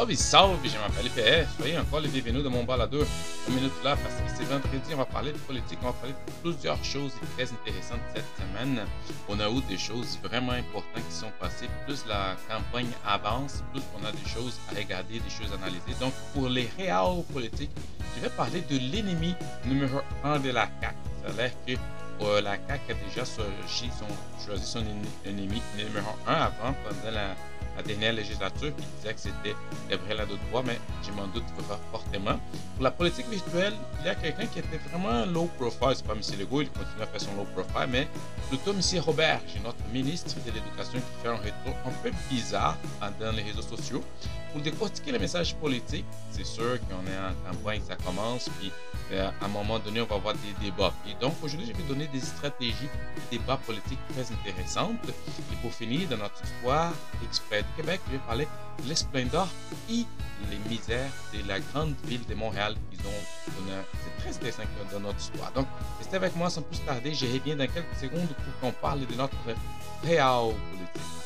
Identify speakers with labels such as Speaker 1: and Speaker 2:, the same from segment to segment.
Speaker 1: Salve, salve, je m'appelle IPS. Soyez encore les bienvenus de mon balado. Une minute là, parce que c'est vendredi, on va parler de politique, on va parler de plusieurs choses très intéressantes cette semaine. On a eu des choses vraiment importantes qui sont passées. Plus la campagne avance, plus on a des choses à regarder, des choses à analyser. Donc, pour les réels politiques, je vais parler de l'ennemi numéro un de la CAQ. Ça a l'air que euh, la CAQ a déjà choisi son, ennemi numéro un avant, pendant la la dernière législature qui disait que c'était Gabriel Adot-Bois, mais je m'en doute fortement. Pour la politique virtuelle, il y a quelqu'un qui était vraiment low profile. C'est pas M. Legault, il continue à faire son low profile, mais plutôt M. Robert, notre ministre de l'Éducation, qui fait un retour un peu bizarre dans les réseaux sociaux. Pour décortiquer les messages politiques, c'est sûr qu'on est en campagne, ça commence, puis euh, à un moment donné, on va avoir des débats. Et donc, aujourd'hui, je vais donner des stratégies de débats politiques très intéressantes. Et pour finir, dans notre histoire exprès Québec, je vais parler de l'esplendeur et les misères de la grande ville de Montréal qu'ils ont donné. C'est très intéressant dans notre histoire. Donc, restez avec moi sans plus tarder. Je reviens dans quelques secondes pour qu'on parle de notre réel politique.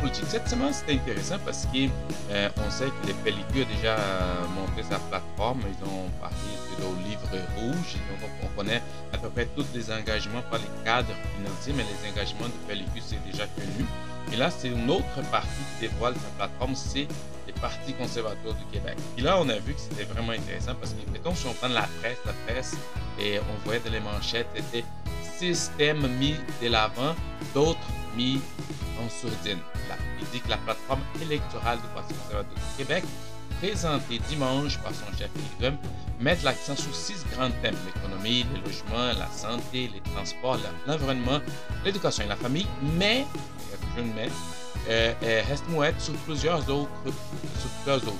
Speaker 1: Politique. Cette semaine, c'était intéressant parce qu'on euh, sait que les pellicules ont déjà monté sa plateforme. Ils ont parlé de livre rouge. Donc, on connaît à peu près tous les engagements, pas les cadres financiers, mais les engagements de pellicule, c'est déjà connu. Et là, c'est une autre partie qui dévoile sa plateforme, c'est les partis conservateurs du Québec. Et là, on a vu que c'était vraiment intéressant parce que, mettons, si on prend la presse, la presse, et on voyait dans les manchettes, c'était système mis de l'avant, d'autres mis en sourdine. il dit que la plateforme électorale du Parti conservateur du Québec, présentée dimanche par son chef Pilgrim, met l'accent sur six grands thèmes l'économie, le logement, la santé, les transports, l'environnement, l'éducation et la famille, mais, je ne mets, euh, reste muette sur plusieurs autres, sur.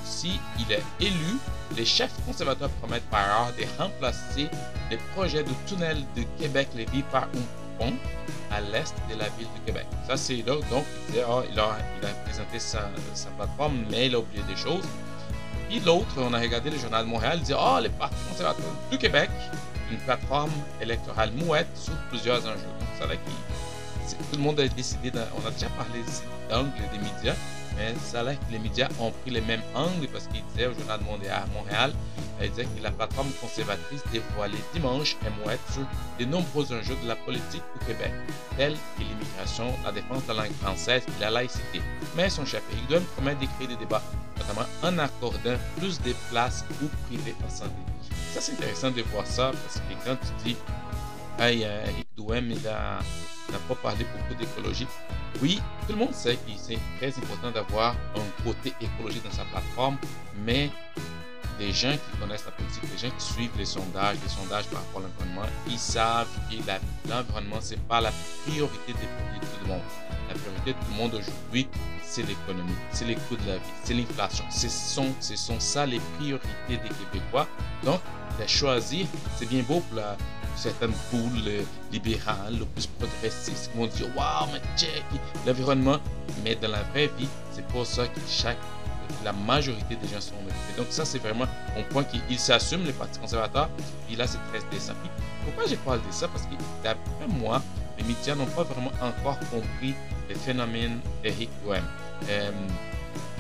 Speaker 1: Si il est élu, les chefs conservateurs promettent par ailleurs de remplacer les projets de tunnel de Québec-Lévis par un à l'est de la ville de Québec. Ça, c'est là. Donc, il, a, présenté sa, plateforme, mais il a oublié des choses. Puis l'autre, on a regardé le journal de Montréal, il dit Oh, les partis conservateurs du Québec, une plateforme électorale mouette sur plusieurs enjeux. Donc, ça, là, qui, tout le monde a décidé, on a déjà parlé d'angle des médias, mais ça a l'air que les médias ont pris les mêmes angles parce qu'ils disaient au Journal de Montréal, disait que la plateforme conservatrice dévoilait dimanche un mouette de nombreux enjeux de la politique au Québec, tels que l'immigration, la défense de la langue française et la laïcité. Mais son chef Eric promet d'écrire des débats, notamment en accordant plus de places ou privées en santé. Ça, c'est intéressant de voir ça parce que quand tu dis, hey, Duhem, il n'a pas parlé beaucoup d'écologie. Oui, tout le monde sait que c'est très important d'avoir un côté écologique dans sa plateforme, mais des gens qui connaissent la politique, des gens qui suivent les sondages, les sondages par rapport à l'environnement, ils savent que l'environnement, ce n'est pas la priorité de tout le monde. La priorité de tout le monde aujourd'hui, c'est l'économie, c'est les coûts de la vie, c'est l'inflation. Ce sont, ce sont ça les priorités des Québécois. Donc, de choisir, c'est bien beau pour la, certaines poules libérales, le plus progressistes, qui vont dire Waouh, mais check l'environnement. Mais dans la vraie vie, c'est pour ça que chaque, la majorité des gens sont occupés. Donc, ça, c'est vraiment un point qu'ils s'assument, les partis conservateurs. Et là, c'est très décent. Pourquoi je parle de ça? Parce que d'après moi, les médias n'ont pas vraiment encore compris les phénomènes d'Eric Duhem. Euh,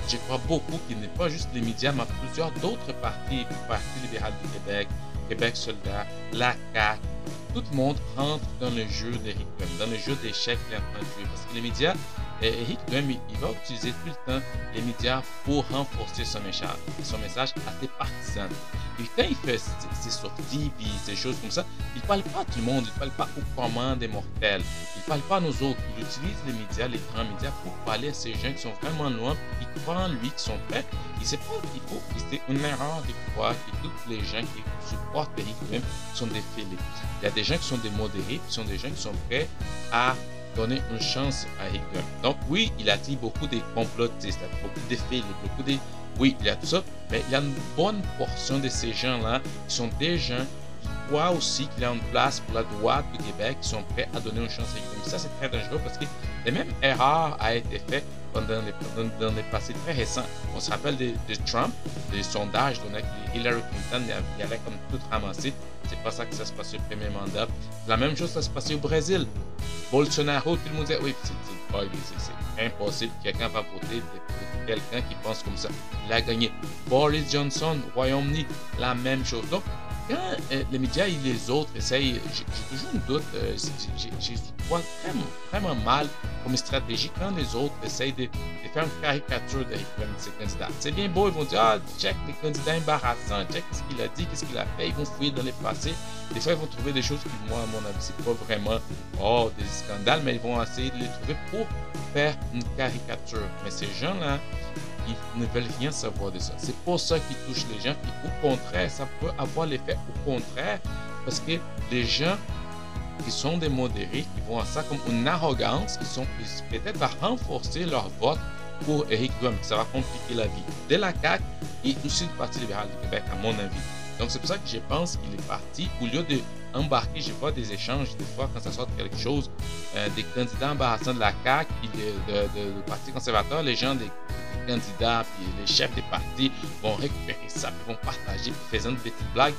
Speaker 1: je crois beaucoup qu'il n'est pas juste les médias, mais plusieurs d'autres partis, le Parti libéral du Québec, Québec soldat, la CAQ, tout le monde rentre dans le jeu d'Eric Duhem, dans le jeu d'échecs qu'il est de jouer. Parce que les médias, Eric Duhem, il va utiliser tout le temps les médias pour renforcer son message, son message à ses partisans. Et quand il fait ses sorties, puis ces choses comme ça, il ne parle pas à tout le monde, il ne parle pas aux commandes des mortels, il ne parle pas à nous autres. Il utilise les médias, les grands médias, pour parler à ces gens qui sont vraiment loin, qui croient en lui, qui sont prêts. Il sait pas qu'il faut, c'est une erreur de croire que tous les gens qui supportent Eric Duhem sont des fêlés. Il y a des gens qui sont des modérés, qui sont des gens qui sont prêts à donner une chance à Duhem. Donc oui, il attire beaucoup de complotistes, beaucoup de fêlés, beaucoup de oui, il y a tout ça, mais il y a une bonne portion de ces gens-là qui sont des gens qui croient aussi qu'il y a une place pour la droite du Québec, qui sont prêts à donner une chance à Eric Ça, c'est très dangereux parce que La même erreur a été faite pendant les, dans les passés très récents. On se rappelle de, Trump, des sondages donnaient que Hillary Clinton il allait comme tout ramasser. C'est pas ça que ça se passait au premier mandat. La même chose, ça se passait au Brésil. Bolsonaro, tout le monde disait, oui, c'est impossible. Quelqu'un va voter pour quelqu'un qui pense comme ça. Il a gagné. Boris Johnson, Royaume-Uni, la même chose. Donc, quand euh, les médias et les autres essayent, j'ai toujours un doute, euh, j'ai vraiment, vraiment mal comme stratégie quand les autres essayent de, faire une caricature de ces candidats. C'est bien beau, ils vont dire Ah, check les candidats embarrassants, check ce qu'il a dit, qu'est-ce qu'il a fait, ils vont fouiller dans les passés. Des fois, ils vont trouver des choses qui, moi, à mon avis, c'est pas vraiment oh, des scandales, mais ils vont essayer de les trouver pour faire une caricature. Mais ces gens-là, ils ne veulent rien savoir de ça. C'est pour ça qu'ils touchent les gens. Puis au contraire, ça peut avoir l'effet au contraire. Parce que les gens qui sont des modérés, qui vont à ça comme une arrogance, qui sont peut-être à renforcer leur vote pour Éric Duhem. Ça va compliquer la vie de la CAQ et aussi du Parti libéral du Québec, à mon avis. Donc c'est pour ça que je pense qu'il est parti. Au lieu d'embarquer, je vois des échanges, des fois, quand ça sort quelque chose, euh, des candidats embarrassants de la CAQ et de, Parti conservateur, les gens des candidats, puis les chefs des partis vont récupérer ça, puis vont partager, puis faisant de petites blagues.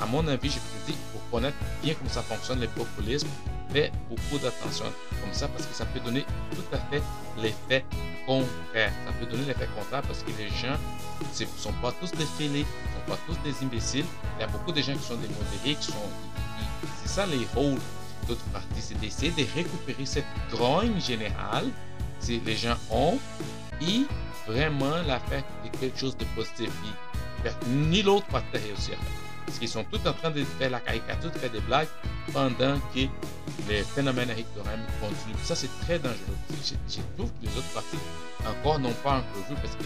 Speaker 1: À mon avis, je peux dire, pour connaître bien comment ça fonctionne, les populismes, fait beaucoup d'attention comme ça parce que ça peut donner tout à fait l'effet contraire. Ça peut donner l'effet contraire parce que les gens ne sont pas tous des sont tous des imbéciles. Il y a beaucoup de gens qui sont des modérés, qui sont. C'est ça les rôles d'autres partis, c'est d'essayer de récupérer cette grogne générale que les gens ont et vraiment la faire quelque chose de positif. ni l'autre parti réussir. Parce qu'ils sont tous en train de faire la caricature, de faire des blagues pendant que les phénomènes électoraux continuent. Ça, c'est très dangereux. Je, trouve que les autres partis encore n'ont pas encore vu parce que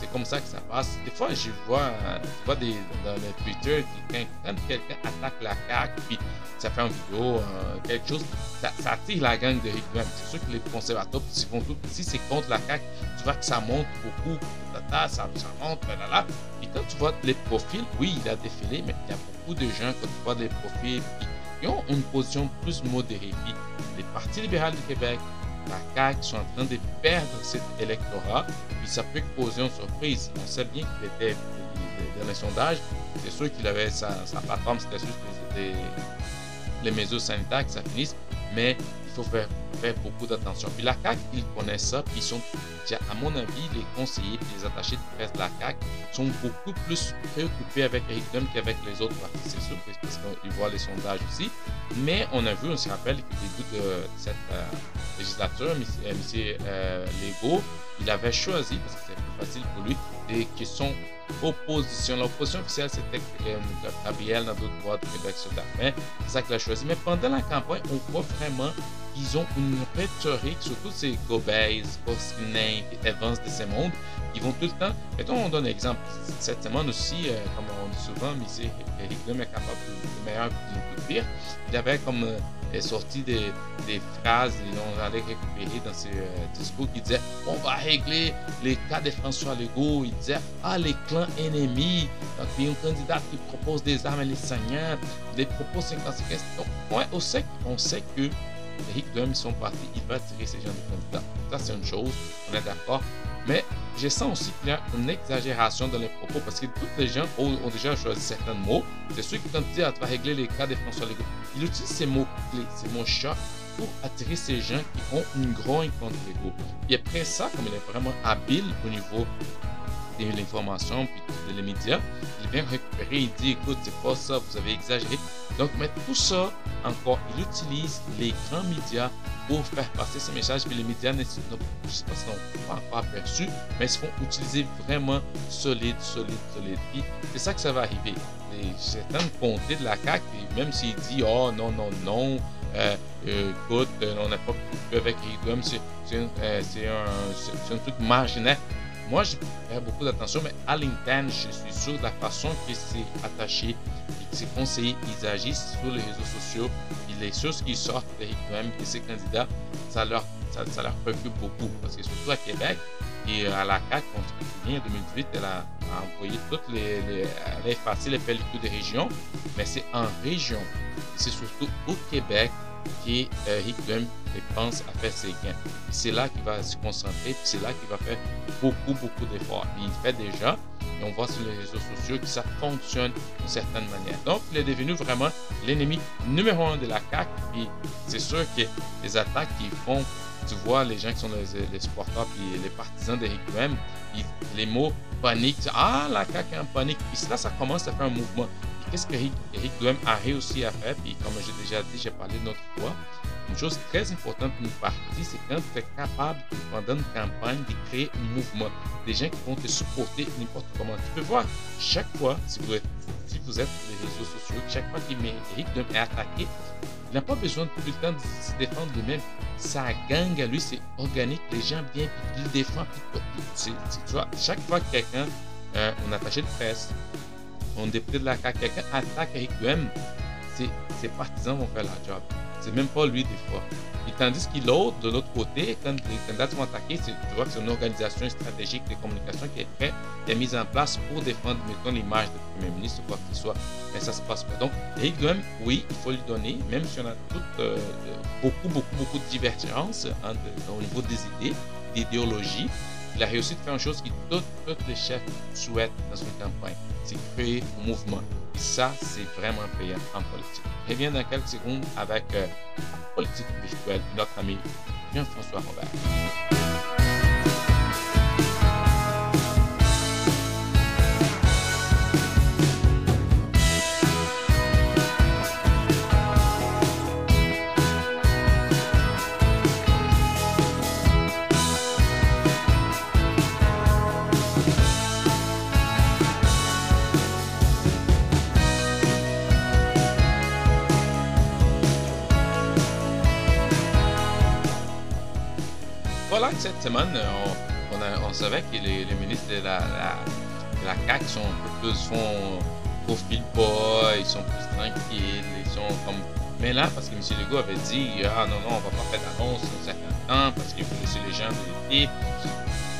Speaker 1: c'est comme ça que ça passe. Des fois, je vois, je vois des, dans le Twitter quand, quelqu'un attaque la CAQ, puis ça fait une vidéo, euh, quelque chose, ça, attire la gang de Rick C'est sûr que les conservateurs, si c'est contre la CAQ, tu vois que ça monte beaucoup, ça, ça monte, là, là. Puis quand tu vois les profils, oui, il a défilé, mais il y a beaucoup de gens, quand tu vois les profils, ont une position plus modérée. Puis les partis libéraux du Québec, la CAQ sont en train de perdre cet électorat, puis ça peut causer une surprise. On sait bien qu'il était dans les sondages, c'est sûr qu'il avait sa, sa plateforme, c'était juste les, les, mesures sanitaires ça finisse, mais faut faire, beaucoup d'attention. Puis la CAQ, ils connaissent ça, puis ils sont, à mon avis, les conseillers les attachés de presse de la CAQ sont beaucoup plus préoccupés avec Eric Duhem qu'avec les autres partis, c'est sûr, parce qu'ils voient les sondages aussi. Mais on a vu, on se rappelle qu'au début de cette euh, législature, M. Euh, Legault, il avait choisi, parce que c'est plus facile pour lui, des questions opposition. L'opposition officielle, c'était euh, Gabriel droits de Québec sur la fin. C'est ça qu'il a choisi. Mais pendant la campagne, on voit vraiment qu'ils ont une rhétorique, surtout ces Gobez, Koskinen, Evans de ces mondes, qui vont tout le temps. Mettons, on donne un exemple. Cette semaine aussi, euh, comme on dit souvent, mais Eric Duhem est capable de, meilleur que de pire. Il avait comme euh, sorti des, phrases et on allait récupérer dans ses euh, discours qui disaient on va régler les cas de François Legault. Il disait ah les clans ennemis. Donc il y a un candidat qui propose des armes à les saignants, des propos 50 Donc ouais, on sait, on sait que Eric Duhem, ils sont partis, il va tirer ces gens de candidats. Ça c'est une chose, on est d'accord. Mais je sens aussi qu'il y a une exagération dans les propos parce que tous les gens ont, déjà choisi certains mots. C'est sûr que quand tu vas régler les cas de François Legault, il utilise ces mots-clés, ces mots-chats pour attirer ces gens qui ont une grogne contre Legault. Et après ça, comme il est vraiment habile au niveau de l'information puis des médias, il vient récupérer, il dit écoute, c'est pas ça, vous avez exagéré. Donc, mais tout ça, encore, il utilise les grands médias pour faire passer ce message. Puis les médias, ne, pas pas encore aperçus, mais ils se font utiliser vraiment solide, solide, solide. C'est ça que ça va arriver. Certaines comtés de la CAQ, même s'il dit oh non, non, non, euh, euh, écoute, euh, on n'a pas pu avec Rigum, c'est un, un truc marginal. Moi, je fais beaucoup d'attention, mais à l'interne, je suis sûr de la façon que c'est attaché et ces conseillers, ils agissent sur les réseaux sociaux. Et les choses qui sortent d'Éric même de ces candidats, ça leur, ça, leur préoccupe beaucoup. Parce que surtout à Québec et à la se souvient, en 2018, elle a, envoyé toutes les, les, elle a effacé les pellicules des régions, mais c'est en région. C'est surtout au Québec qu'Eric Duhem pense à faire ses gains. C'est là qu'il va se concentrer, c'est là qu'il va faire beaucoup, beaucoup d'efforts. Il fait déjà, et on voit sur les réseaux sociaux que ça fonctionne d'une certaine manière. Donc, il est devenu vraiment l'ennemi numéro un de la CAQ. Et c'est sûr que les attaques qu'ils font, tu vois, les gens qui sont les, supporters et les partisans d'Eric Duhem, les mots panique, ah, la CAQ est en panique. Et là, ça commence à faire un mouvement. Qu'est-ce que Eric Duhem a réussi à faire? Puis comme j'ai déjà dit, j'ai parlé de fois, une chose très importante pour une partie, c'est quand tu es capable, pendant une campagne, de créer un mouvement. Des gens qui vont te supporter n'importe comment. Tu peux voir, chaque fois, si vous êtes, sur les réseaux sociaux, chaque fois qu'Eric Duhem est attaqué, il n'a pas besoin de tout le temps de se défendre lui-même. Sa gang à lui, c'est organique. Les gens viennent, puis il défend. tu vois, chaque fois que quelqu'un, euh, un attaché de presse, un député de la CAQ, quelqu'un attaque Duhem, ses partisans vont faire la job. C'est même pas lui des fois. Et tandis que l'autre, de l'autre côté, quand les candidats sont attaqués, tu vois que c'est une organisation stratégique de communication qui est prête, qui est mise en place pour défendre, mettons, l'image du Premier ministre quoi que ce soit. Mais ça se passe pas. Donc, Eric Duhem, oui, il faut lui donner, même si on a euh, beaucoup, beaucoup, beaucoup de divergences au niveau des idées, d'idéologie, il a réussi de faire une chose que tous les chefs souhaitent dans une campagne, créer un mouvement. Et ça, c'est vraiment payant en politique. Je reviens dans quelques secondes avec euh, la politique virtuelle de notre ami Jean-François Robert. Semaine, on, on, on savait que les, les, ministres de la, la, la CAQ sont un peu plus, font pas, ils sont plus tranquilles, ils sont comme. Mais là, parce que M. Legault avait dit, ah non, non, on va pas faire d'annonce un certain temps parce qu'il faut laisser les gens.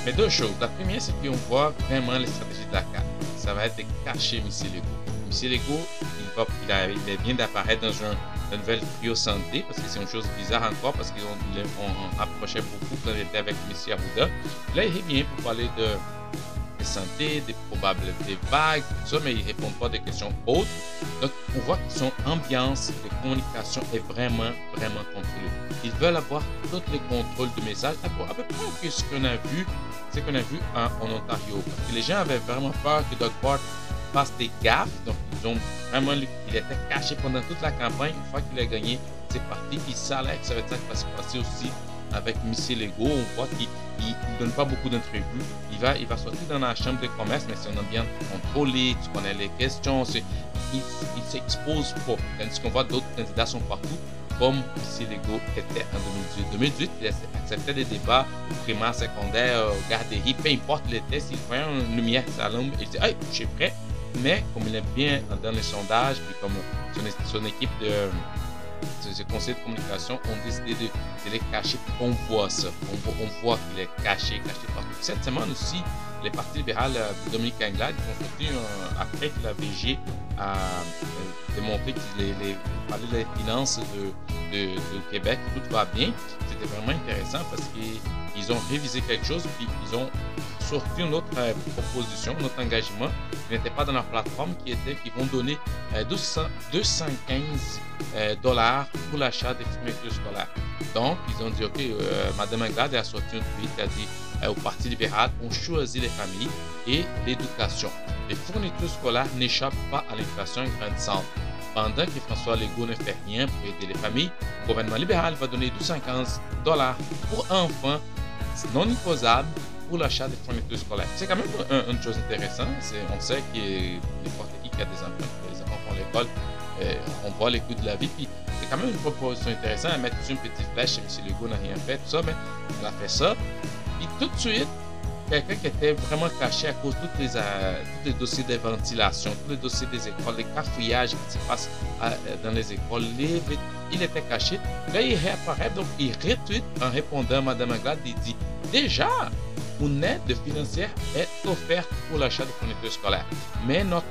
Speaker 1: Mais deux choses. La première, c'est qu'on voit vraiment les stratégies de la CAQ. Ça va être de cacher M. Legault. M. Legault, il, va, il, a, il vient d'apparaître dans un la nouvelle trio santé, parce que c'est une chose bizarre encore, parce qu'on on approchait beaucoup quand il était avec M. Arruda. Là, il revient pour parler de, santé, des probables des vagues, tout ça, mais il répond pas des questions autres. Donc, on voit que son ambiance de communication est vraiment, vraiment contrôlée. Ils veulent avoir tous les contrôles de messages, à peu près ce qu'on a vu, ce qu'on a vu en, en, Ontario. Parce que les gens avaient vraiment peur que Doug Ford fasse des gaffes, donc ils ont vraiment, il était caché pendant toute la campagne. Une fois qu'il a gagné, c'est parti. Il savait que ça va être ça qui va se passer aussi avec Missy Lego. On voit qu'il ne donne pas beaucoup d'interviews. Il va, il va sortir dans la chambre de commerce, mais c'est un ambiance contrôlé. Tu connais les questions. Il ne s'expose pas. Tandis qu'on voit d'autres candidats sont partout, comme Missy Lego était en 2018. 2018, il acceptait des débats primaires, secondaires, garderie, peu importe les tests. Il voyait une lumière sa il dit Hey, je suis prêt mais comme il est bien dans les sondages, puis comme son, son équipe de, de, conseil de communication ont décidé de, de les cacher, on voit ça. On, voit qu'il est caché, caché partout. Cette semaine aussi, les partis libéral de Dominique Anglade ont sorti, après que la VG a démontré qu'il parlait des finances de, de, de, Québec, tout va bien. C'était vraiment intéressant parce qu'ils ont révisé quelque chose, puis ils ont sorti une autre euh, proposition, un autre engagement qui n'était pas dans leur plateforme, qui était qu'ils vont donner euh, 200, 215 euh, dollars pour l'achat des fournitures scolaires. Donc, ils ont dit, OK, euh, Madame Anglade a sorti un tweet qui a dit au Parti libéral, on choisit les familles et l'éducation. Les fournitures scolaires n'échappent pas à l'inflation grandissante. Pendant que François Legault ne fait rien pour aider les familles, le gouvernement libéral va donner 215 dollars pour enfants non imposables l'achat des fournitures scolaires. C'est quand même une, chose intéressante. On sait que n'importe qui qui a des enfants, les enfants font l'école, euh, on voit les coûts de la vie. Puis c'est quand même une proposition intéressante à mettre une petite flèche. M. Legault n'a rien fait, tout ça, mais il a fait ça. Puis tout de suite, quelqu'un qui était vraiment caché à cause de tous les, euh, tous les dossiers de ventilation, tous les dossiers des écoles, les cafouillages qui se passent euh, dans les écoles, les, il était caché. Là, il réapparaît, donc il retweet en répondant à Mme Anglade, il dit Déjà, une aide financière est offerte pour l'achat de fournitures scolaires. Mais notre,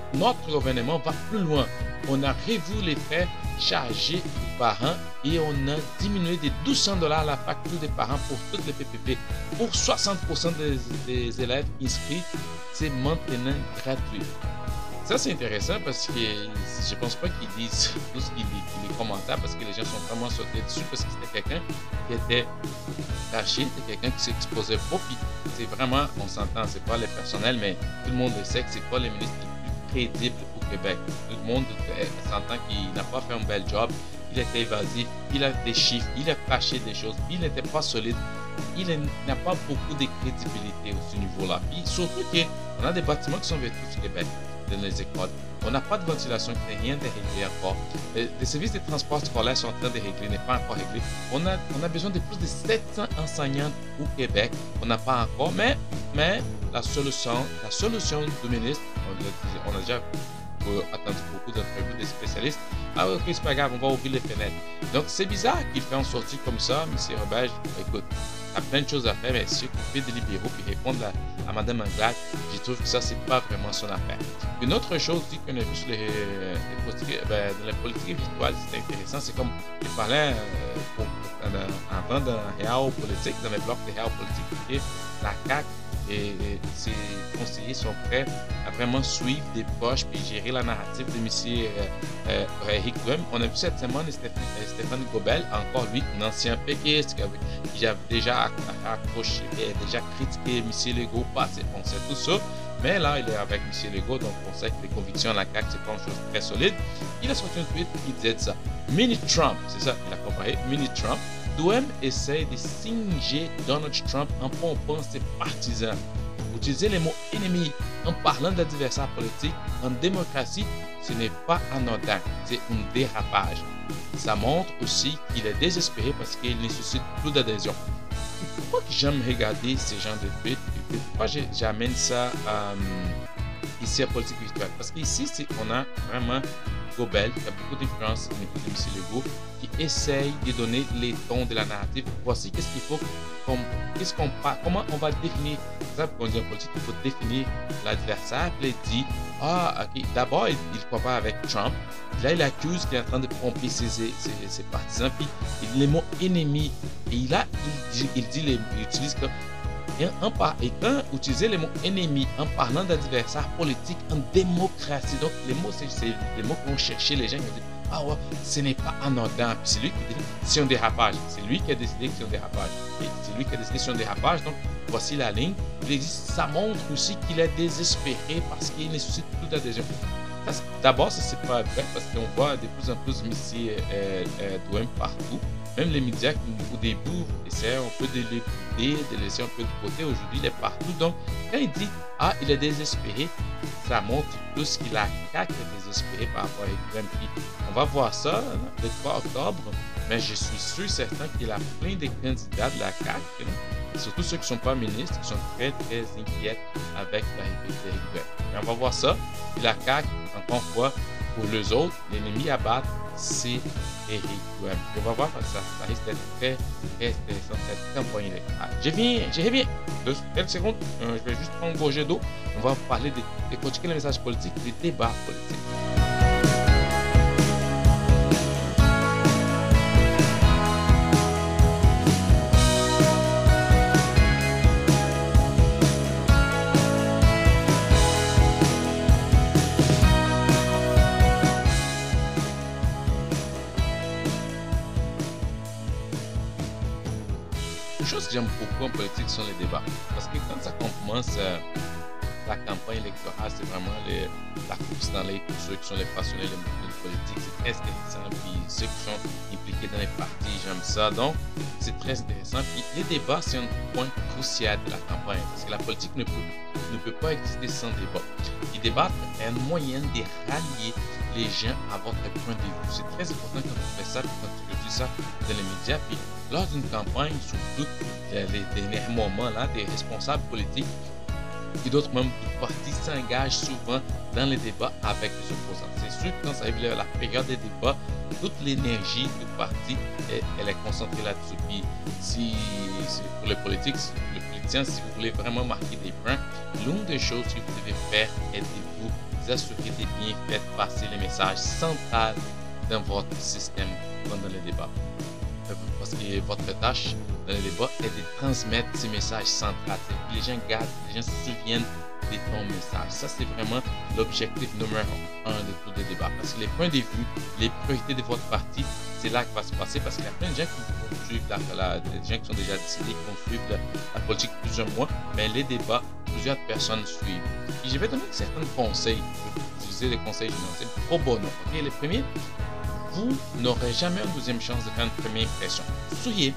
Speaker 1: gouvernement va plus loin. On a revu les frais chargés aux parents et on a diminué de 1200 dollars la facture des parents pour toutes les PPP. Pour 60% des, des élèves inscrits, c'est maintenant gratuit. Ça, c'est intéressant parce que je pense pas qu'ils disent tout ce qu'ils commentaires parce que les gens sont vraiment sautés dessus parce que c'était quelqu'un qui était caché, c'était quelqu'un qui s'exposait beaucoup. C'est vraiment, on s'entend, c'est pas les personnels, mais tout le monde le sait que c'est pas le ministre le plus crédible au Québec. Tout le monde s'entend qu'il n'a pas fait un bel job, il était évasif, il a des chiffres, il a caché des choses, il n'était pas solide il n'a pas beaucoup de crédibilité à ce niveau-là. Puis surtout qu'on a des bâtiments qui sont vêtus au Québec dans les écoles. On n'a pas de ventilation qui n'est rien de réglé encore. Les services de transport scolaire sont en train de régler, n'est pas encore réglé. On a, on a besoin de plus de 700 enseignants au Québec. On n'a pas encore, mais, mais la solution, la solution du ministre, on a, déjà attendu beaucoup d'entrevues des spécialistes. Ah ok, c'est pas grave, on va ouvrir les fenêtres. Donc c'est bizarre qu'il fait en sortie comme ça, M. Robert. Écoute, a plein de choses à faire, mais fait des libéraux puis répondre à, à Mme Anglade, je trouve que ça, c'est pas vraiment son affaire. Une autre chose aussi qu'on a vu sur les, les politiques, ben, c'est intéressant, c'est comme je parlais euh, avant dans Réal Politique, dans les blocs de Réal Politique, que la CAQ et, ses conseillers sont prêts à vraiment suivre des poches puis gérer la narrative de M. Euh, euh, On a vu cette semaine Stéphane, Gobel, encore lui, un ancien péquiste qui, a déjà accroché, déjà critiqué M. Legault, pas on sait tout ça. Mais là, il est avec M. Legault, donc on sait que les convictions à la CAQ, c'est pas une chose très solide. Il a sorti un tweet qui disait ça. Mini Trump, c'est ça, il a comparé. Mini Trump. Douem essaie de singer Donald Trump en pompant ses partisans. Utiliser les mots ennemis en parlant d'adversaires politiques en démocratie, ce n'est pas anodin, c'est un dérapage. Ça montre aussi qu'il est désespéré parce qu'il ne suscite plus d'adhésion. Pourquoi j'aime regarder ces gens de tweets Pourquoi j'amène ça euh, ici à politique virtuelle? Parce qu'ici, on a vraiment Gobel, qui a beaucoup d'influence au niveau de M. Legault, qui essaye de donner les tons de la narrative. Voici qu'est-ce qu'il faut, qu'est-ce qu'on comment on va définir, ça quand on dit politique, il faut définir l'adversaire. Puis il dit, ah, d'abord, il croit pas avec Trump. Là, il accuse qu'il est en train de pomper ses, ses, partisans. Puis les mots ennemis, et il, a, il, il, dit, il utilise comme et, quand utiliser les mots ennemis en parlant d'adversaires politiques en démocratie, donc les mots, c'est les mots qu'on cherchait les gens qui disent Ah ouais, ce n'est pas anodin. c'est lui qui dit c'est un dérapage. C'est lui qui a décidé que c'est un dérapage. C'est lui qui a décidé que c'est un dérapage. Donc voici la ligne. ça montre aussi qu'il est désespéré parce qu'il ne suscite plus. D'abord, ça c'est pas vrai parce qu'on voit de plus en plus Messi euh, euh, euh partout. Même les médias qui, au début, essaient un peu de l'écouter, de laisser un peu de côté. Aujourd'hui, il est partout. Donc, quand il dit Ah, il est désespéré, ça montre plus qu'il a quatre désespéré par rapport à Ekrem. on va voir ça le 3 octobre. Mais je suis sûr certain qu'il a plein de candidats de la CAQ, surtout ceux qui ne sont pas ministres, qui sont très, très inquiets avec la République Mais on va voir ça. Et la CAQ, encore une fois, pour les autres, l'ennemi à battre, c'est Eric. On va voir ça, ça risque d'être très, très intéressant cette campagne ah, je viens, je reviens. Deux, quelques secondes, euh, je vais juste prendre un gorgée d'eau. On va parler de, de continuer le message politique, des débats politiques. Les débats. Parce que quand ça commence, euh, la campagne électorale, c'est vraiment la course dans les pour ceux qui sont les passionnés de politique. C'est très intéressant. Puis ceux qui sont impliqués dans les partis, j'aime ça. Donc, c'est très intéressant. Puis les débats, c'est un point crucial de la campagne. Parce que la politique ne peut, ne peut pas exister sans débat. Et débattre est un moyen de rallier les gens à votre point de vue. C'est très important quand tu fais ça, dans les médias. Puis lors d'une campagne, surtout les derniers moments là, des responsables politiques et d'autres membres du parti s'engagent souvent dans les débats avec les opposants. C'est sûr que quand ça arrive la période des débats, toute l'énergie du parti, elle, est concentrée là-dessus. Puis si pour les politiques, chrétien, si vous voulez vraiment marquer des points, l'une des choses que vous devez faire est de vous assurer de bien faire passer les messages centrales dans votre système pendant les débats. Parce que votre tâche dans les débats est de transmettre ces messages centrales. Les gens gardent, les gens se souviennent de ton message. Ça, c'est vraiment l'objectif numéro un de tous les débats. Parce que les points de vue, les priorités de votre parti, c'est là que va se passer. Parce qu'il y a plein de gens qui vont suivre la, des gens qui sont déjà décidés, qui vont suivre la, politique plusieurs mois. Mais les débats, plusieurs personnes suivent. Et je vais donner certains conseils. utiliser les conseils généraux. Pro bono. Ok, les premiers, vous n'aurez jamais une deuxième chance de faire une première impression. Soyez,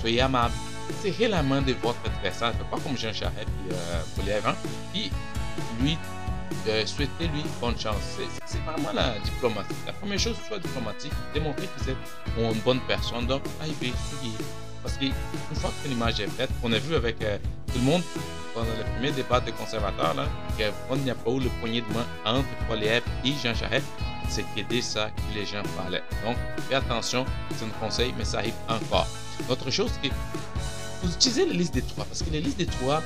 Speaker 1: soyez amable, serrez la main de votre adversaire, pas comme Jean Charest et euh, hein, puis lui euh, souhaitez-lui bonne chance. C'est vraiment la diplomatie. La première chose, soit diplomatique, démontrer que vous êtes une bonne personne. Donc, arrivez, soyez. Parce qu'une fois que l'image est faite, on a vu avec euh, tout le monde pendant le premier débat des conservateurs, là, qu'on a pas eu le poignet de main entre Poliev et Jean Charest, c'est que ça que les gens parlaient. Donc, faites attention, c'est un conseil, mais ça arrive encore. Autre chose, vous utilisez les listes des trois, parce que les listes des trois,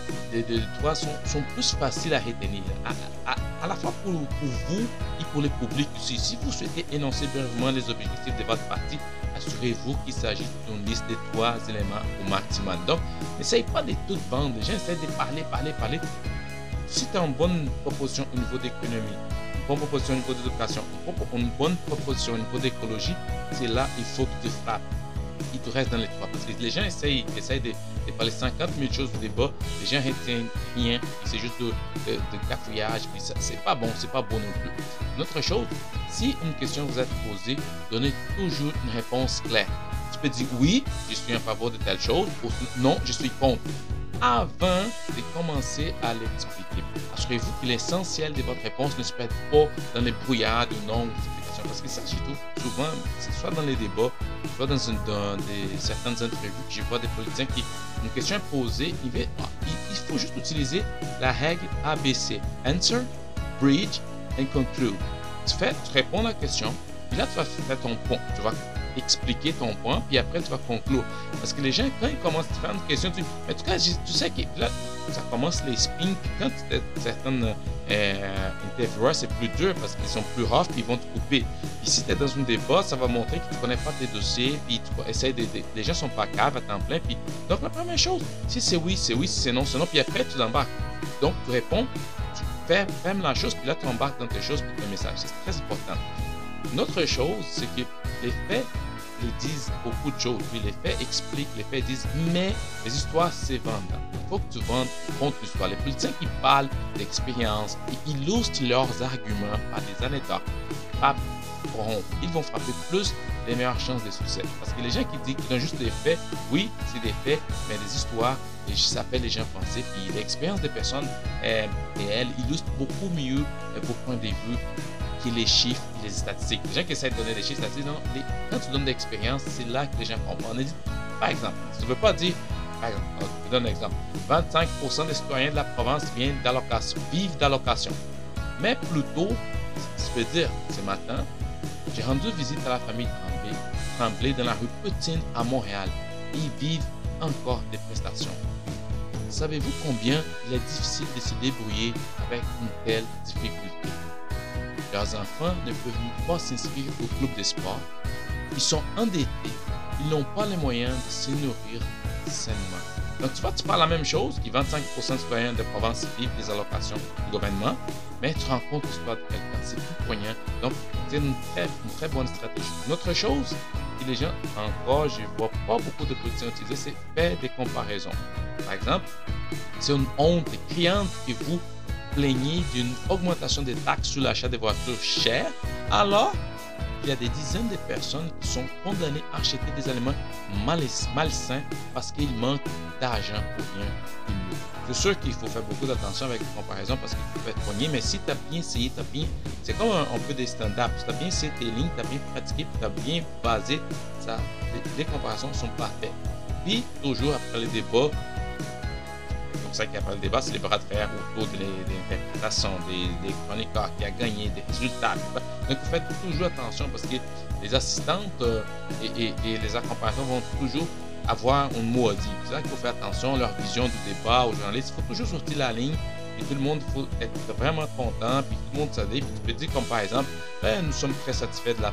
Speaker 1: sont, plus faciles à retenir, à, la fois pour, vous et pour le public aussi. Si vous souhaitez énoncer vraiment les objectifs de votre parti, assurez-vous qu'il s'agit d'une liste de trois éléments au maximum. Donc, n'essayez pas de tout vendre. Les gens essaient de parler, parler, parler. Si tu une bonne proposition au niveau d'économie, bonne proposition au niveau d'éducation, une bonne proposition au niveau d'écologie, c'est là il faut que tu frappes il te reste dans les trois. Parce que les gens essayent, essayent de, de, parler 50 000 choses au débat, les gens retiennent rien, c'est juste de, de, de cafouillage, c'est pas bon, c'est pas bon non plus. Une autre chose, si une question vous est posée, donnez toujours une réponse claire. Tu peux dire oui, je suis en faveur de telle chose, ou non, je suis contre. Avant de commencer à l'expliquer, assurez-vous que l'essentiel de votre réponse ne se perd pas dans les brouillards de noms parce qu'il s'agit tout souvent, soit dans les débats, soit dans, certaines entrevues que je vois des politiciens qui, une question posée, il, va, ah, il, faut juste utiliser la règle ABC. Answer, bridge and conclude. Tu, fais, tu réponds à la question, puis là tu vas faire ton point. Tu vas expliquer ton point, puis après tu vas conclure. Parce que les gens, quand ils commencent à faire une question, tu en tout cas, tu sais que là, ça commence les spins, puis quand certaines euh, intervieweurs, c'est plus dur parce qu'ils sont plus rough, puis ils vont te couper. Puis si tu es dans une débat, ça va montrer que tu connais pas tes dossiers, puis tu essaies de, les gens sont pas caves à temps plein. Puis, donc la première chose, si c'est oui, c'est oui, si c'est non, c'est non, puis après tu l'embarques. Donc tu réponds, tu fais, fermes la chose, puis là tu embarques dans tes choses pour ton message. C'est très important. Une autre chose, c'est que les faits disent beaucoup de choses. Puis les faits expliquent, les faits disent, mais les histoires, c'est vendant. Il faut que tu vendes contre l'histoire. Les politiciens qui parlent d'expérience et illustrent leurs arguments par des anecdotes, ils vont frapper plus les meilleures chances de succès. Parce que les gens qui disent qu'ils ont juste des faits, oui, c'est des faits, mais des histoires, et je s'appelle les gens français, puis l'expérience des personnes, et elle illustre beaucoup mieux vos points de vue les chiffres les statistiques. Les gens qui essaient de donner des chiffres statistiques, non, quand tu donnes l'expérience, c'est là que les gens comprennent. Par exemple, si tu ne veux pas dire, je donne un exemple, 25% des citoyens de la province viennent d'allocation, vivent d'allocation. Mais plutôt, tu peux dire, ce matin, j'ai rendu visite à la famille Tremblay, Tremblay dans la rue Petine à Montréal. Ils vivent encore des prestations. Savez-vous combien il est difficile de se débrouiller avec une telle difficulté? Leurs enfants ne peuvent pas s'inscrire au club de. Ils sont endettés. Ils n'ont pas les moyens de se nourrir sainement. Donc, tu vois, tu parles la même chose, qui 25% des citoyens de province vivent des allocations du gouvernement, mais tu compte l'histoire de quelqu'un, c'est tout poignant. Donc, c'est une très, une très bonne stratégie. Une autre chose que les gens, encore, je ne vois pas beaucoup de politiciens utiliser, c'est faire des comparaisons. Par exemple, c'est une honte criante que vous plaignez d'une augmentation des taxes sur l'achat des voitures chères, alors il y a des dizaines de personnes qui sont condamnées à acheter des aliments malsains parce qu'ils manquent d'argent pour rien C'est sûr qu'il faut faire beaucoup d'attention avec les comparaisons parce qu'il faut être poigné, mais si tu as bien essayé, tu as bien. C'est comme un, peu des stand-up. Si tu as bien essayé tes lignes, tu as bien pratiqué, tu as bien basé, ça, les, les comparaisons sont parfaites. Puis, toujours après les débats, ça qu'il y a pas le débat, c'est les bras de fer autour de l'interprétation des, des chroniqueurs qui a gagné, des résultats. Donc, faites toujours attention parce que les assistantes euh, et, les accompagnants vont toujours avoir un mot à dire. C'est ça qu'il faut faire attention à leur vision du débat, aux journalistes. Il faut toujours sortir la ligne et tout le monde faut être vraiment content, puis tout le monde s'adapte. Puis tu dire comme par exemple, ben, nous sommes très satisfaits de la,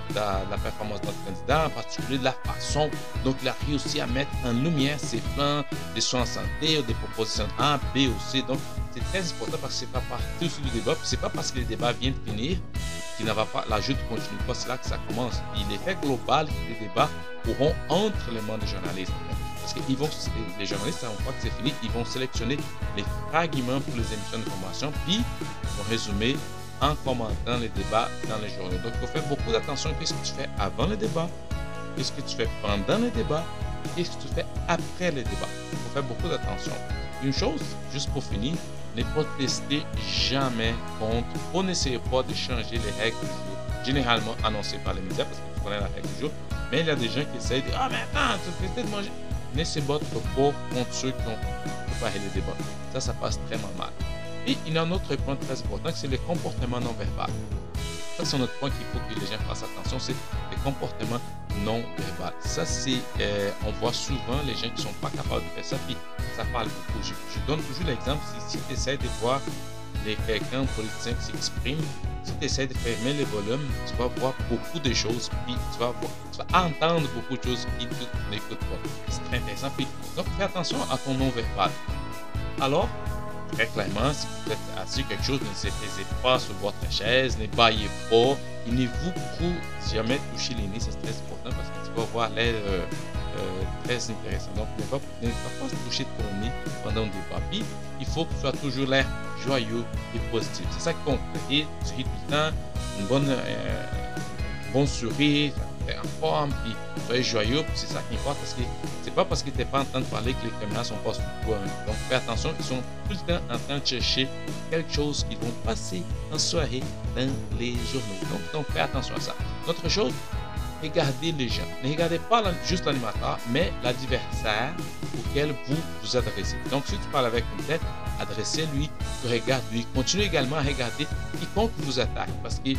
Speaker 1: performance de notre candidat, en particulier de la façon dont il a réussi à mettre en lumière ses plans de soins en santé ou des propositions A, B ou C. Donc c'est très important parce que c'est pas partout sur le débat, puis c'est pas parce que le débat vient de finir qu'il va pas, la joute continue pas, c'est là que ça commence. Puis l'effet global des débats auront entre les mains des journalistes. Vont, les journalistes, une fois que c'est fini, ils vont sélectionner les fragments pour les émissions d'information, puis ils vont résumer en commentant les débats dans les journaux. Donc, il faut faire beaucoup d'attention à ce que tu fais avant le débat, qu'est-ce que tu fais pendant le débat, qu'est-ce que tu fais après le débat. Il faut faire beaucoup d'attention. Une chose, juste pour finir, ne protestez jamais contre, ou n'essayez pas de changer les règles généralement annoncées par les médias, parce que tu connais la règle du jeu, mais il y a des gens qui essayent de ah, mais attends, tu peux de manger ne se battre pas contre ceux qui ont préparé le débat. Ça, ça passe très mal. Et il y a un autre point très important, c'est le comportement non verbal. Ça, c'est un autre point qu'il faut que les gens fassent attention, c'est le comportement non verbal. Ça, c'est, euh, on voit souvent les gens qui sont pas capables de faire ça, puis ça parle beaucoup. Je, donne toujours l'exemple, si, tu essaies de voir les quelqu'un politicien qui s'exprime, si tu essaies de fermer les volumes, tu vas voir beaucoup de choses, puis tu vas, entendre beaucoup de choses qui tu n'écoutes pas. C'est très intéressant. Puis, donc, fais attention à ton non-verbal. Alors, très clairement, si vous êtes assis quelque chose, ne se pas sur votre chaise, ne baillez pas, et ne vous jamais toucher les nez, c'est très important parce que tu vas voir l'air euh, euh, très intéressant. Donc, ne va, pas se toucher ton nez pendant débat. Puis, il faut que tu sois toujours l'air joyeux et positif. C'est ça qui compte. Et tu le temps, une bonne, euh, bon sourire, en forme, puis soyez joyeux, c'est ça qui importe parce que c'est pas parce que tu n'es pas en train de parler que les caméras sont pas toi. Donc fais attention, ils sont tout le temps en train de chercher quelque chose qu'ils vont passer en soirée dans les journaux. Donc, donc fais attention à ça. Autre chose, regardez les gens. Ne regardez pas juste l'animateur, mais l'adversaire auquel vous vous adressez. Donc, si tu parles avec une tête, adressez-lui, regarde-lui. Continuez également à regarder quiconque vous attaque. Parce que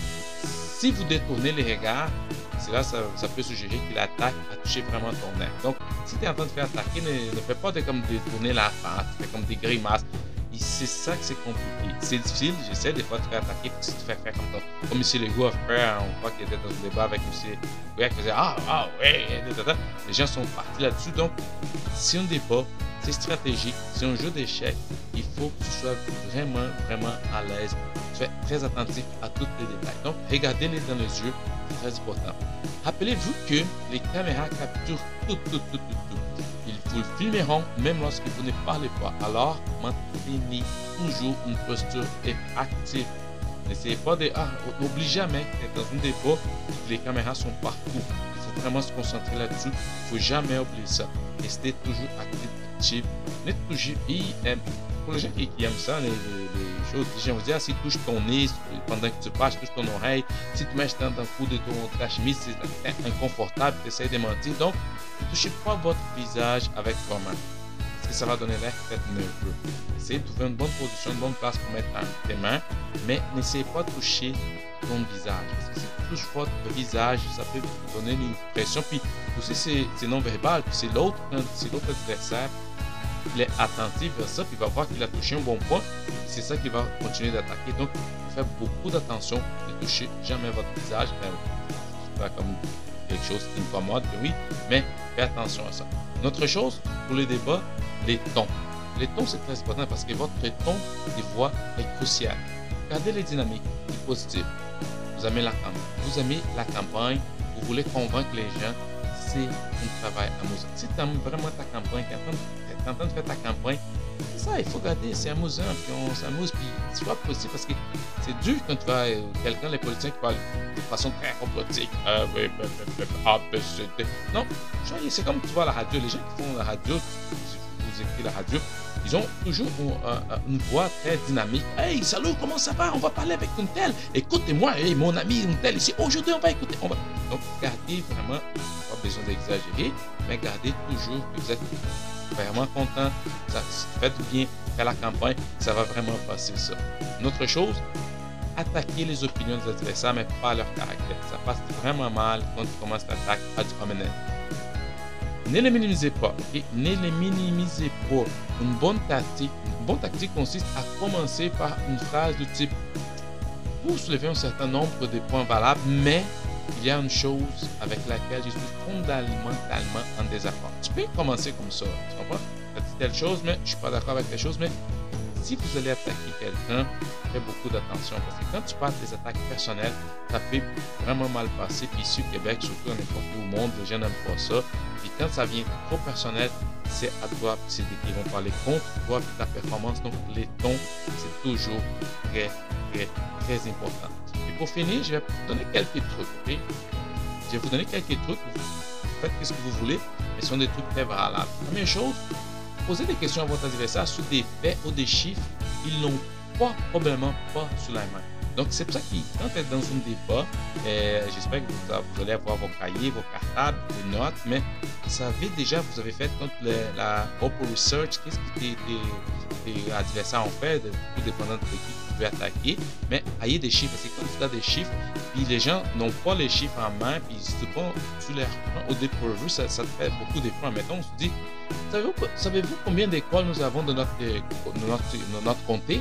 Speaker 1: si vous détournez les regards, c'est là ça, peut suggérer qu'il attaque à toucher vraiment ton nez. Donc, si tu es en train de faire attaquer, ne, fais pas de comme détourner la face, fais comme des grimaces c'est ça que c'est compliqué. C'est difficile, j'essaie des fois de faire attaquer, si tu fais faire comme, ça. comme M. Legault a fait, on voit qu'il était dans un débat avec M. Legault qui faisait Ah, ah, ouais, les gens sont partis là-dessus. Donc, si on débat, c'est stratégique, c'est un jeu d'échecs, il faut que tu sois vraiment, vraiment à l'aise. Tu très attentif à tous les détails. Donc, regardez-les dans les yeux, c'est très important. Rappelez-vous que les caméras capturent tout, tout, tout, tout, tout. Vous filmeront même lorsque vous ne parlez pas. Alors, maintenez toujours une posture active. N'essayez pas de... Ah, jamais que dans une débat, les caméras sont partout. Il faut vraiment se concentrer là-dessus. Il ne faut jamais oublier ça. Restez toujours actif. N'êtes toujours... Et, pour les gens qui, aiment ça, les, choses, les gens vous dire, si tu touches ton nez pendant que tu passes, touche ton oreille, si tu mets dans le cou de ton, ta c'est inconfortable, tu de mentir. Donc, touchez pas votre visage avec vos mains. Parce que ça va donner l'air peut-être nerveux. Essayez de trouver une bonne position, une bonne place pour mettre tes mains, mais n'essayez pas de toucher ton visage. Parce que si tu touches votre visage, ça peut donner une pression. Puis aussi, c'est non-verbal. Puis c'est l'autre, adversaire il est attentif vers ça, puis il va voir qu'il a touché un bon point. C'est ça qu'il va continuer d'attaquer. Donc, faire beaucoup d'attention, ne toucher jamais votre visage. Comme quelque chose qui incommode, oui, mais faites attention à ça. Une autre chose, pour les débats, les tons. Les tons, c'est très important parce que votre ton de voix est crucial. Gardez les dynamiques, les positifs. Vous aimez la campagne. Vous aimez la campagne. Vous voulez convaincre les gens. C'est un travail amusant. Si tu aimes vraiment ta campagne, tu es en train de faire ta campagne, c'est ça, il faut garder, c'est amusant, puis on s'amuse, puis c'est pas possible parce que c'est dur quand tu vois euh, quelqu'un, les politiciens qui parlent de façon très complotique. Ah oui, A, B, C, D. Non, c'est comme tu vois la radio, les gens qui font la radio, vous écoutez la radio, ils ont toujours une, voix très dynamique. Hey, salut, comment ça va? On va parler avec une telle. Écoutez-moi, hey, mon ami, une telle ici. Aujourd'hui, on va écouter. On va... Donc, gardez vraiment, pas besoin d'exagérer, mais gardez toujours que vous êtes vraiment content, ça fait du bien à la campagne, ça va vraiment passer ça. Une autre chose, attaquer les opinions des adversaires, mais pas leur caractère. Ça passe vraiment mal quand tu commences l'attaque à du ne les minimisez pas. et Ne minimisez pas. Une bonne tactique, une bonne tactique consiste à commencer par une phrase de type pour soulever un certain nombre de points valables, mais il y a une chose avec laquelle je suis fondamentalement en désaccord. Tu peux commencer comme ça, tu comprends? Tu dit telle chose, mais je suis pas d'accord avec telle chose, mais si vous allez attaquer quelqu'un, faites beaucoup d'attention parce que quand tu parles des attaques personnelles, ça peut vraiment mal passer. Puis ici au Québec, surtout n'importe où au monde, les gens n'aiment pas ça. Puis quand ça vient trop personnel, c'est à toi, c'est qu'ils vont parler contre toi et ta performance. Donc les tons, c'est toujours très, très, très important. Pour finir, je vais vous donner quelques trucs. Je vais vous donner quelques trucs. Faites ce que vous voulez, mais ce sont des trucs très valables. Première chose, posez des questions à votre adversaire sur des faits ou des chiffres qu'ils n'ont pas, probablement pas sous la main. Donc, c'est pour ça que quand vous êtes dans un débat, euh, j'espère que vous, allez avoir vos cahiers, vos cartables, des notes, mais vous savez déjà, vous avez fait contre la Open Research, qu'est-ce que tes, adversaires ont fait, tout dépendant de qui vous attaquer, mais ayez des chiffres, parce que quand tu as des chiffres, puis les gens n'ont pas les chiffres en main, puis si tu prends, tu les reprends au dépourvu, ça, ça fait beaucoup d'efforts. Mettons, on se dit, savez-vous combien d'écoles nous avons dans notre, notre, notre comté?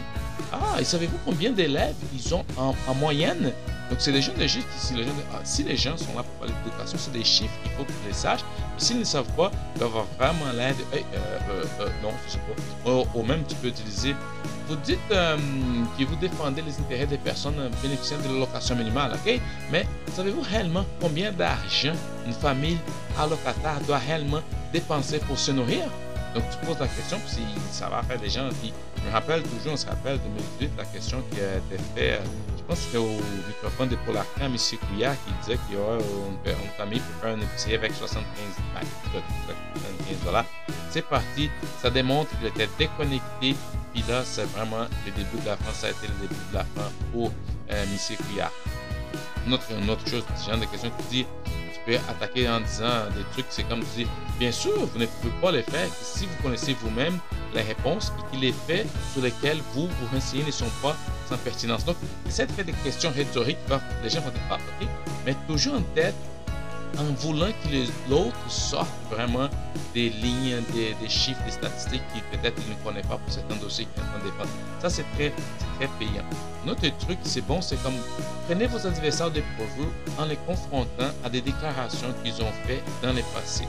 Speaker 1: Ah, et savez-vous combien d'élèves ils ont en, moyenne? Donc, c'est des jeunes de chiffres. Si les, gens, ah, si les gens sont là pour parler d'éducation, c'est des chiffres qu'il faut qu'ils les sachent. S'ils ne savent pas, ils doivent avoir vraiment l'aide. Euh, euh, euh, non, je sais pas. Au, même, tu peux utiliser. Vous dites que vous défendez les intérêts des personnes bénéficiant de l'allocation minimale, ok? Mais savez-vous réellement combien d'argent une famille allocataire doit réellement dépenser pour se nourrir? Donc, tu poses la question, puis ça va faire des gens qui me rappellent toujours, on se rappelle de 2018, la question qui a été faite, je pense que c'était au microphone de Arcand, M. Couillard, qui disait qu'il y aurait une, famille pour faire un épicerie avec 75 dollars. C'est parti, ça démontre qu'il était déconnecté, puis là, c'est vraiment le début de la fin, ça a été le début de la fin pour euh, M. Couillard. Une autre, une autre chose, genre de question qui dit peux attaquer en disant des trucs, c'est comme dire, bien sûr, vous ne pouvez pas les faire si vous connaissez vous-même les réponses et que les faits sur lesquels vous vous renseignez ne sont pas sans pertinence. Donc, essayez de faire des questions rhétoriques, les gens vont dire, ah, ok, mais toujours en tête en voulant que l'autre sorte vraiment des lignes, des, chiffres, des statistiques qu'il peut-être ne connaît pas pour certains dossiers qu'il de défendre. Ça, c'est très, très payant. Notre truc, c'est bon, c'est comme prenez vos adversaires de vous en les confrontant à des déclarations qu'ils ont faites dans le passé.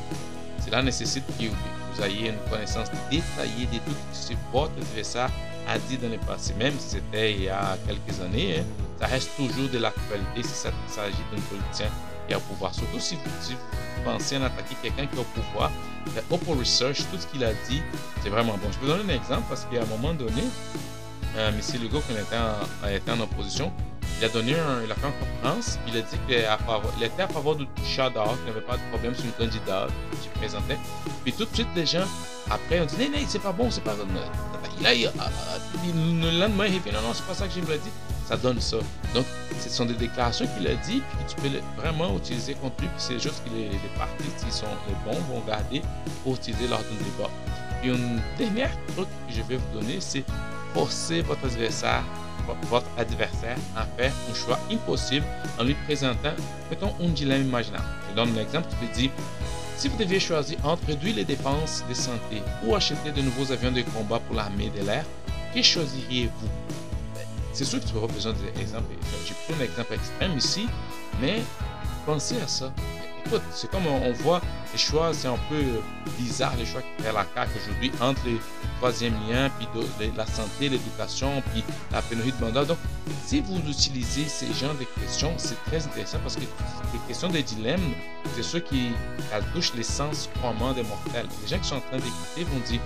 Speaker 1: Cela nécessite que vous ayez une connaissance détaillée de tout ce que votre adversaire a dit dans le passé, même si c'était il y a quelques années. Hein. ça reste toujours de l'actualité si ça s'agit d'un politicien au pouvoir. Surtout si vous, pensez en attaquer quelqu'un qui est au pouvoir. Open Research, tout ce qu'il a dit, c'est vraiment bon. Je peux donner un exemple parce qu'à un moment donné, euh, M. Legault, quand il était en, opposition, il a donné un, il a fait une conférence, il a dit qu'il était à favor du chat d'or, qu'il n'y avait pas de problème sur le candidat qui se présentait. Puis tout de suite, les gens, après, ont dit, non, non, c'est pas bon, c'est pas. Là, il, le lendemain, il fait, non, non, c'est pas ça que j'ai me dit donne ça. Donc, ce sont des déclarations qu'il a dit, puis que tu peux vraiment utiliser contre lui, puis c'est juste que les, partis qui sont les bons vont garder pour utiliser lors d'un débat. Et une dernière truc que je vais vous donner, c'est forcer votre adversaire, votre adversaire à faire un choix impossible en lui présentant, mettons, un dilemme imaginable. Je donne un exemple, tu dis, si vous deviez choisir entre réduire les dépenses de santé ou acheter de nouveaux avions de combat pour l'armée de l'air, que choisiriez-vous? C'est sûr que tu auras besoin d'exemples. J'ai pris un exemple extrême ici, mais pensez à ça. C'est comme on, voit les choix, c'est un peu bizarre les choix qu'il fait la CAQ aujourd'hui entre les troisième liens, puis la santé, l'éducation, puis la pénurie de mandat. Donc, si vous utilisez ces genres de questions, c'est très intéressant parce que les questions des dilemmes, c'est ceux qui touchent l'essence couramment des mortels. Les gens qui sont en train d'écouter vont dire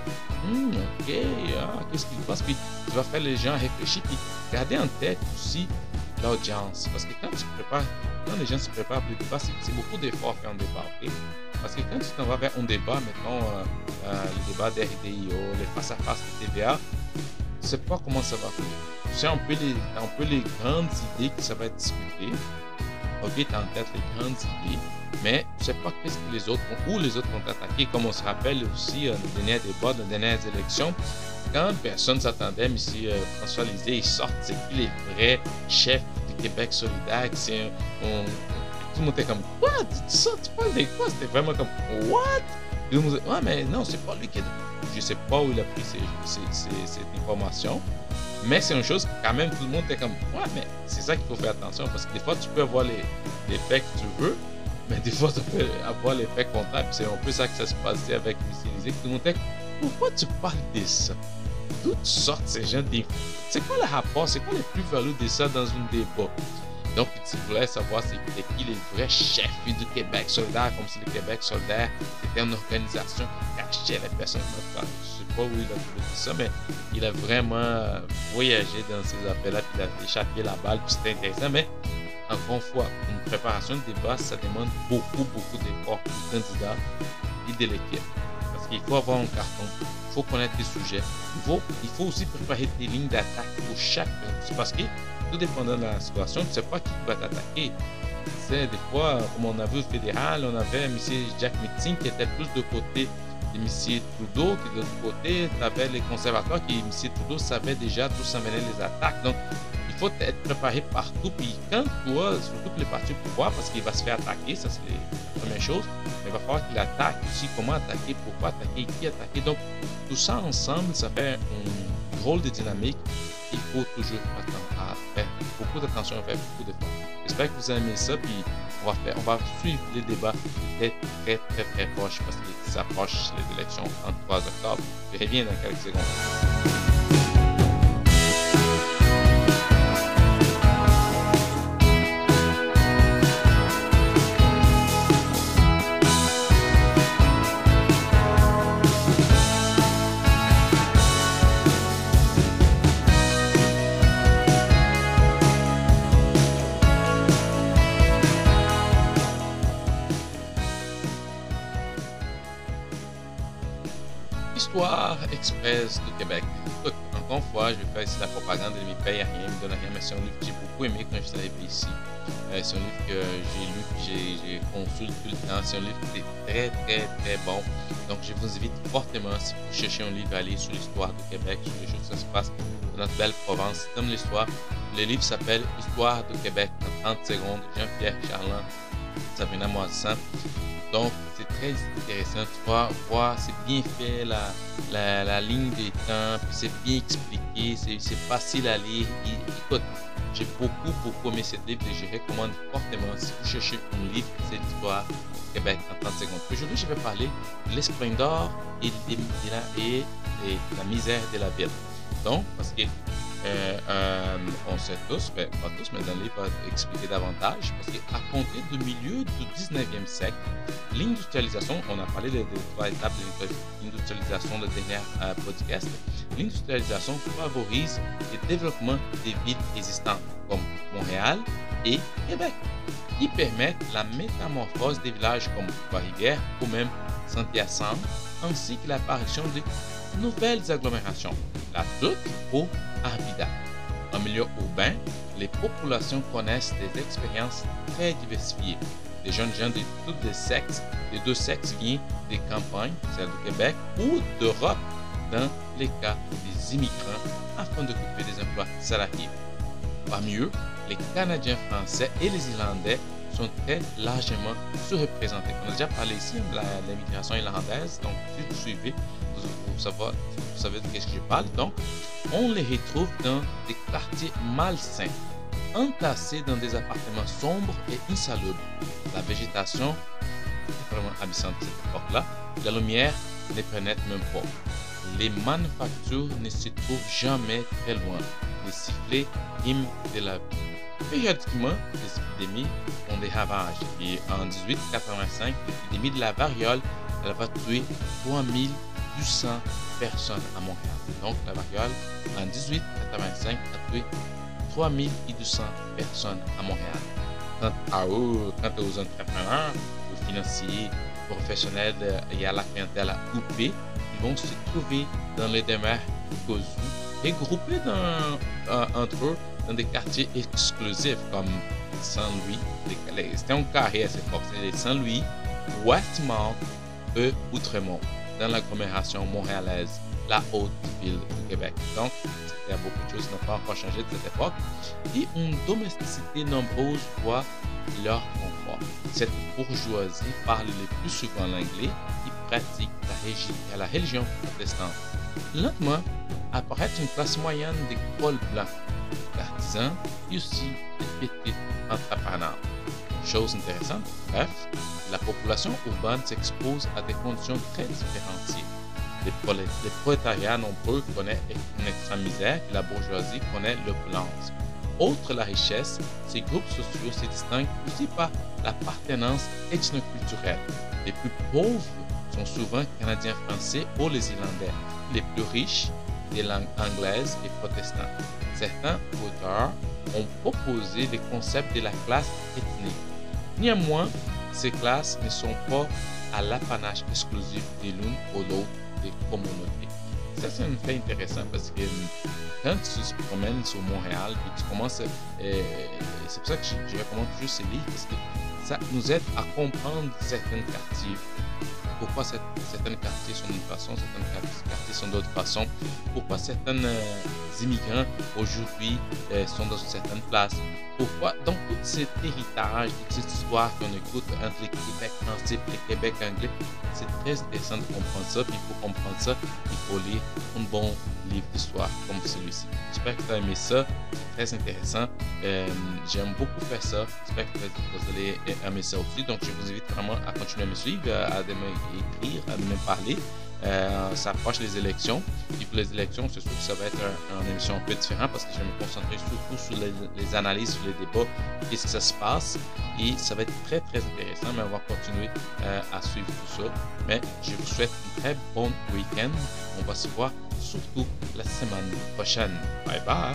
Speaker 1: hum, Ok, ah, qu'est-ce qu'il passe Puis tu vas faire les gens réfléchir, puis garder en tête aussi l'audience. Parce que quand tu prépares, quand les gens se préparent pour le débat, c'est beaucoup d'efforts faire un débat. Parce que quand tu t'en vas vers un débat, mettons euh, euh, le débat d'RDIO, les face-à-face de TVA, tu sais pas comment ça va faire. Tu sais un peu les, grandes idées que ça va être discuté. Ok, tu as en tête les grandes idées, mais tu sais pas qu'est-ce que les autres où les autres vont attaquer. Comme on se rappelle aussi, euh, le dernier débat, les dernières élections, quand personne s'attendait, M. François Lisée, il sort, c'est qui les vrais chefs Québec solidaire, c'est un, tout le monde était comme, what? Tu, ça, tu parles de quoi? C'était vraiment comme, what? Dit, ouais, mais non, c'est pas lui qui est. Je sais pas où il a pris cette information. Mais c'est une chose quand même tout le monde est comme, ouais, mais c'est ça qu'il faut faire attention parce que des fois tu peux avoir les, faits que tu veux, mais des fois tu peux avoir faits contraires. C'est un peu ça que ça se passait avec Missy Tout le monde est, pourquoi tu parles de ça? Toutes sortes ces gens d'infos. C'est quoi le rapport? C'est quoi le plus-value de ça dans une débat? Donc, tu voulais savoir c'était qui les vrais chefs du Québec solidaire, comme si le Québec solidaire était une organisation qui cachait les personnes. Je sais pas où il a trouvé ça, mais il a vraiment voyagé dans ces appels-là, puis il a échappé la balle, puis c'était intéressant. Mais encore une fois, une préparation de débat, ça demande beaucoup, beaucoup d'efforts du candidat et de l'équipe. Qu'il faut avoir un carton, il faut connaître des sujets, il faut, il aussi préparer des lignes d'attaque pour chaque. Parce que tout dépendant de la situation, tu ne sais pas qui va t'attaquer. C'est des fois, comme on a vu au fédéral, on avait M. Jack Meeting qui était plus de côté de M. Trudeau, qui de l'autre côté, tu avais les conservateurs qui, M. Trudeau savait déjà d'où venaient les attaques. Il faut être préparé partout. Puis quand toi, surtout que les partis au pouvoir, parce qu'il va se faire attaquer, ça c'est la première chose, mais il va falloir qu'il attaque aussi, comment attaquer, pourquoi attaquer, qui attaquer. Donc, tout ça ensemble, ça fait un rôle de dynamique qu'il faut toujours attendre beaucoup d'attention, faire beaucoup d'efforts. J'espère que vous aimez ça, puis on va, faire, on va suivre les débats très, très, très, très proches parce qu'ils s'approchent les élections 33 octobre. Je reviens dans quelques secondes. Express du Québec. Écoute, encore une fois, je vais faire ici la propagande, il ne me paye rien, me donne rien, mais c'est un livre que j'ai beaucoup aimé quand je suis arrivé ici. Euh, c'est un livre que j'ai lu, que j'ai consulté tout le temps. C'est un livre qui est très, très, très bon. Donc, je vous invite fortement, si vous cherchez un livre, à aller sur l'histoire du Québec, sur les choses qui se passent dans notre belle province. Comme l'histoire, le livre s'appelle Histoire du Québec en 30 secondes. Jean-Pierre Charland, Sabrina Moissan. Donc, c'est très intéressant. Tu vas voir, c'est bien fait, la, la, ligne des temps, c'est bien expliqué, c'est facile à lire. écoute, j'ai beaucoup, beaucoup aimé ce livre et je recommande fortement si vous cherchez un livre, c'est l'histoire Québec en 30 secondes. Aujourd'hui, je vais parler de l'esplendeur et, et, et la misère de la ville. Donc, parce que euh, euh, on sait tous, mais pas tous, mais le livre va expliquer davantage, parce qu'à compter du milieu du 19e siècle, l'industrialisation, on a parlé des, trois étapes de l'industrialisation de dernier euh, podcast, l'industrialisation favorise le développement des villes existantes comme Montréal et Québec, qui permettent la métamorphose des villages comme Trois-Rivières ou même Saint-Hyacinthe, ainsi que l'apparition de nouvelles agglomérations, la Toute ou Arvida. En milieu urbain, les populations connaissent des expériences très diversifiées. Des jeunes gens de tous les sexes, les deux sexes viennent des campagnes, celles du Québec ou d'Europe, dans les cas des immigrants, afin de couper des emplois salariés. Parmi eux, les Canadiens français et les Irlandais sont très largement sous-représentés. On a déjà parlé ici de l'immigration irlandaise, donc si vous suivez, vous, savez, vous savez de ce que je parle. Donc, on les retrouve dans des quartiers malsains, entassés dans des appartements sombres et insalubres. La végétation est vraiment abyssante à cette époque-là. La lumière ne pénètre même pas. Les manufactures ne se trouvent jamais très loin. Les sifflets hymnes de la vie. Périodiquement, les épidémies ont des ravages. Et en 1885, l'épidémie de la variole elle va tuer 3800 personnes à Montréal. Donc, la variole, en 1885, a tué 3200 personnes à Montréal. Quant à aux entrepreneurs, aux financiers, aux professionnels et à la clientèle UP, ils vont se trouver dans les demeures Kozu et groupés dans, euh, entre eux dans des quartiers exclusifs comme Saint-Louis. C'était un carré époque, c'était Saint-Louis, Westmount et Outremont, dans l'agglomération montréalaise, la haute ville du Québec. Donc, il y a beaucoup de choses qui n'ont pas encore changé de cette époque. Et une domesticité nombreuse voit leur confort. Cette bourgeoisie parle le plus souvent l'anglais et pratique à la religion protestante. Lentement, apparaît une classe moyenne des cols blancs, d'artisans et aussi des petits entrepreneurs. Chose intéressante, bref, la population urbaine s'expose à des conditions très différenciées. Les, prolétariats nombreux connaissent une extrême misère et la bourgeoisie connaît l'opulence. Outre la richesse, ces groupes sociaux se distinguent aussi par l'appartenance ethnoculturelle. Les plus pauvres sont souvent canadiens français ou les Irlandais, les plus riches des langues anglaises et protestantes. Certains auteurs ont proposé des concepts de la classe ethnique. Néanmoins, ces classes ne sont pas à l'apanage exclusif de l'une ou l'autre des communautés. Ça, c'est intéressant parce que quand tu te promènes sur Montréal et tu commences, euh, c'est pour ça que je, je recommande toujours ces livres parce que ça nous aide à comprendre certains quartiers, pourquoi certains quartiers sont d'une façon, certains quartiers sont d'autre façon, pourquoi certains euh, immigrants aujourd'hui euh, sont dans une certaine place, pourquoi, donc tout cet héritage, toute cette histoire qu'on écoute entre les Québec français et les Québec anglais, c'est très intéressant de comprendre ça, puis pour comprendre ça, il faut lire un bon livre d'histoire comme celui-ci. J'espère que tu as aimé ça, c'est très intéressant, euh, j'aime beaucoup faire ça, j'espère que vous allez aimer ça aussi, donc je vous invite vraiment à continuer à me suivre, à m'écrire, à me parler euh, ça approche les élections. Et pour les élections, c'est sûr que ça va être une émission un peu différente parce que je vais me concentrer surtout sur les, analyses, sur les débats, qu'est-ce que ça se passe. Et ça va être très, très intéressant, mais on va continuer euh, à suivre tout ça. Mais je vous souhaite un très bon week-end. On va se voir surtout la semaine prochaine. Bye bye!